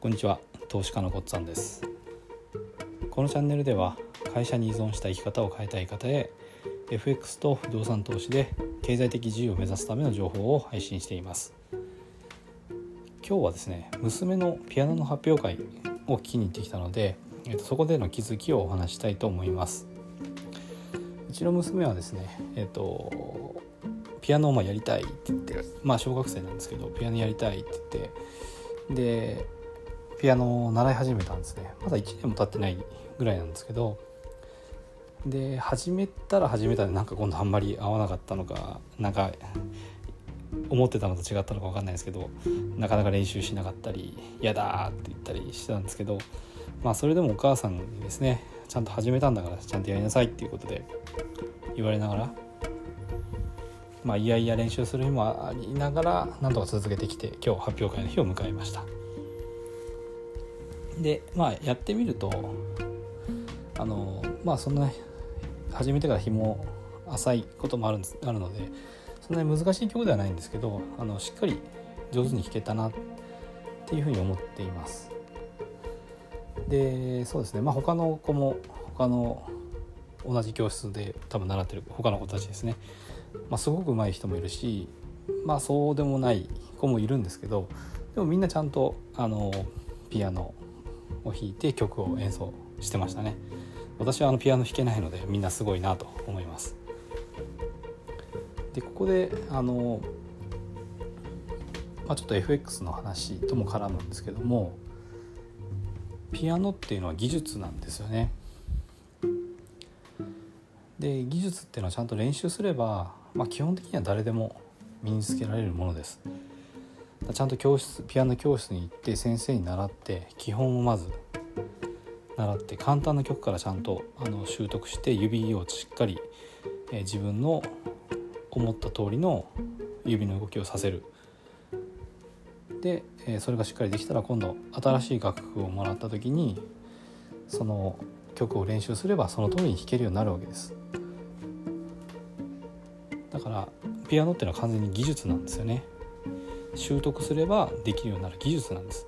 こんにちは。投資家のこっつぁんです。このチャンネルでは会社に依存した生き方を変えたい方へ FX と不動産投資で経済的自由を目指すための情報を配信しています。今日はですね娘のピアノの発表会を聞きに行ってきたので、そこでの気づきをお話したいと思います。うちの娘はですねえっ、とピアノをやりたいって言ってまあ小学生なんですけどピアノやりたいって言ってでピアノを習い始めたんですねまだ1年も経ってないぐらいなんですけどで始めたら始めたでなんか今度あんまり合わなかったのかなんか思ってたのと違ったのか分かんないですけどなかなか練習しなかったり「嫌だ」って言ったりしてたんですけどまあそれでもお母さんにですねちゃんと始めたんだからちゃんとやりなさいっていうことで言われながらまあいやいや練習する日もありながら何とか続けてきて今日発表会の日を迎えました。でまあやってみるとあのまあそんな始めてから日も浅いこともあるんですあるのでそんなに難しい曲ではないんですけどあのしっかり上手に弾けたなっていうふうに思っています。でそうですねまあ他の子も他の同じ教室で多分習ってる他の子たちですね、まあ、すごく上手い人もいるしまあそうでもない子もいるんですけどでもみんなちゃんとあのピアノを弾いて曲を演奏してましたね。私はあのピアノ弾けないのでみんなすごいなと思います。でここであの、まあ、ちょっと FX の話とも絡むんですけどもピアノっていうのは技術なんですよね。で技術っていうのはちゃんと練習すれば、まあ、基本的には誰でも身につけられるものです。ちゃんと教室ピアノ教室に行って先生に習って基本をまず習って簡単な曲からちゃんとあの習得して指をしっかり、えー、自分の思った通りの指の動きをさせる。で、えー、それがしっかりできたら今度新しい楽譜をもらった時にその曲を練習すればその通りに弾けるようになるわけです。だからピアノっていうのは完全に技術なんですよね。習得すればできるようになる技術なんです。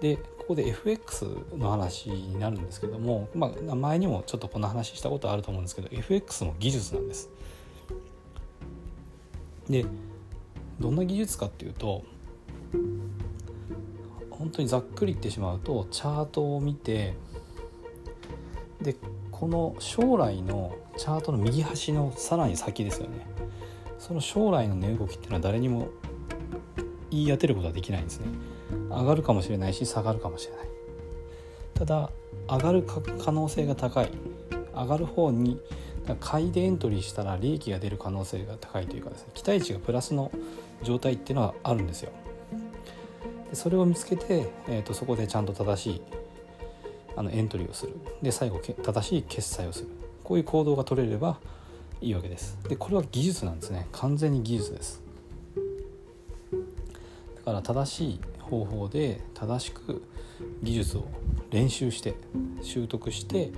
でここで FX の話になるんですけども、まあ、前にもちょっとこの話したことあると思うんですけど FX も技術なんです。でどんな技術かっていうと本当にざっくり言ってしまうとチャートを見てでこの将来のチャートの右端のさらに先ですよねその将来の値動きっていうのは誰にも言い当てることはできないんですね。上がるかもしれないし下がるかもしれない。ただ上がる可能性が高い。上がる方に買いでエントリーしたら利益が出る可能性が高いというかですね。期待値がプラスの状態っていうのはあるんですよ。でそれを見つけて、えーと、そこでちゃんと正しいあのエントリーをする。で最後正しい決済をする。こういう行動が取れればいいわけです。でこれは技術なんですね。完全に技術です。から正しい方法で正しく技術を練習して習得して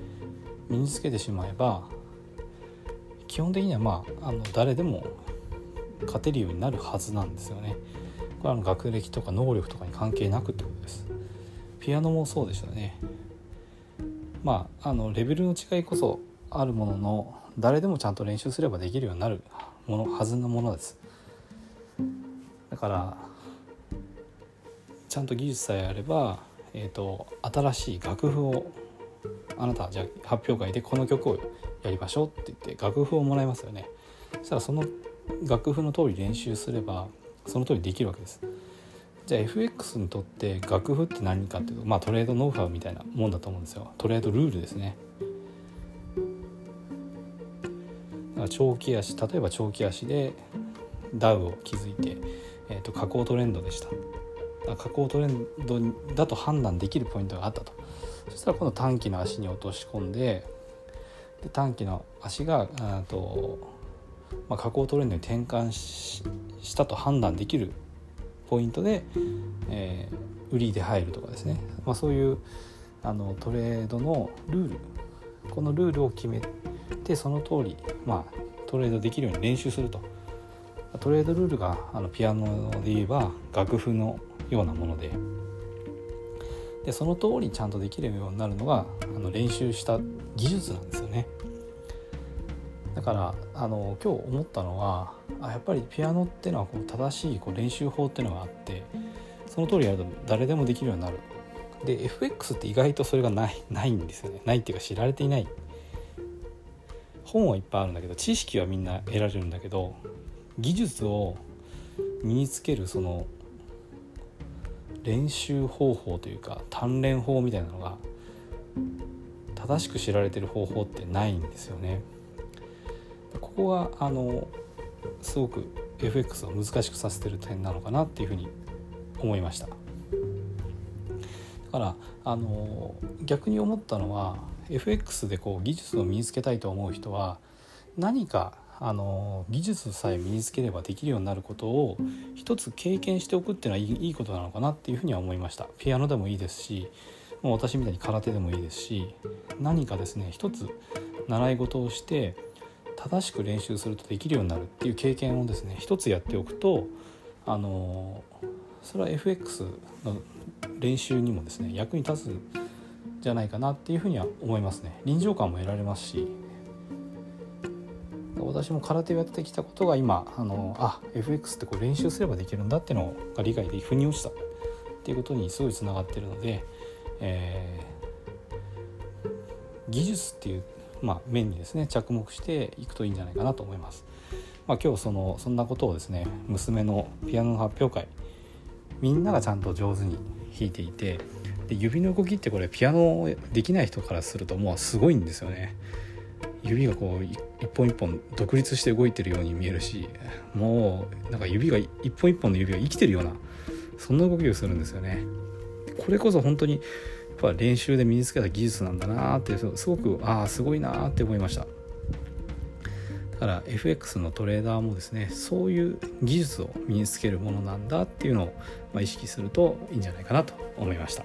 身につけてしまえば基本的にはまああの誰でも勝てるようになるはずなんですよね。これは学歴とか能力とかに関係なくってことです。ピアノもそうでしたね。まああのレベルの違いこそあるものの誰でもちゃんと練習すればできるようになるものはずのものです。だからちゃんと技術さえあれば、えーと、新しい楽譜をあなたじゃあ発表会でこの曲をやりましょうって言って楽譜をもらいますよね。そしたらその楽譜の通り練習すればその通りできるわけです。じゃあ FX にとって楽譜って何かっていうとまあトレードノウハウみたいなもんだと思うんですよ。トレードルールですね。長期足例えば長期足でダウを築いて、えーと下降トレンドでした。下降トレンドだと判断できるポイントがあったと。そしたら今度短期の足に落とし込んでで短期の足がと、まあ、下降トレンドに転換したと判断できるポイントで、えー、売りで入るとかですね、まあ、そういうあのトレードのルール。このルールを決めてその通り、まあ、トレードできるように練習すると。トレードルールがあのピアノで言えば楽譜のようなもので。でその通りちゃんとできるようになるのがあの練習した技術なんですよね。だからあの今日思ったのはあやっぱりピアノっていうのはこう正しいこう練習法っていうのがあってその通りやると誰でもできるようになる。で FX って意外とそれがないないんですよね。ないっていうか知られていない。本はいっぱいあるんだけど知識はみんな得られるんだけど技術を身につけるその練習方法というか鍛錬法みたいなのが正しく知られてる方法ってないんですよね。ここがあのすごく FX を難しくさせてる点なのかなっていうふうに思いました。だからあの逆に思ったのは FX でこう技術を身につけたいと思う人は何かあの技術さえ身につければできるようになることを一つ経験しておくっていうのはいいいいことなのかなっていうふうには思いました。ピアノでもいいですしもう私みたいに空手でもいいですし何かですね一つ習い事をして正しく練習するとできるようになるっていう経験をですね一つやっておくとあのそれは FX の練習にもですね役に立つじゃないかなっていうふうには思いますね。臨場感も得られますし私も空手をやってきたことが今あのあ FX ってこう練習すればできるんだっていうのが理解で腑に落ちたっていうことにすごいつながってるので、えー、技術っていう、まあ、面にですね着目していくといいんじゃないかなと思います。まあ、今日そのそんなことをですね娘のピアノの発表会みんながちゃんと上手に弾いていてで指の動きってこれピアノできない人からするともうすごいんですよね。指がこう一本一本独立して動いてるように見えるしもうなんか指が一本一本の指が生きてるようなそんな動きをするんですよね。これこそ本当にやっぱ練習で身につけた技術なんだなってすごくああすごいなって思いました。だから FX のトレーダーもですねそういう技術を身につけるものなんだっていうのを、ま、意識するといいんじゃないかなと思いました。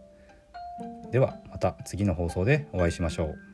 ではまた次の放送でお会いしましょう。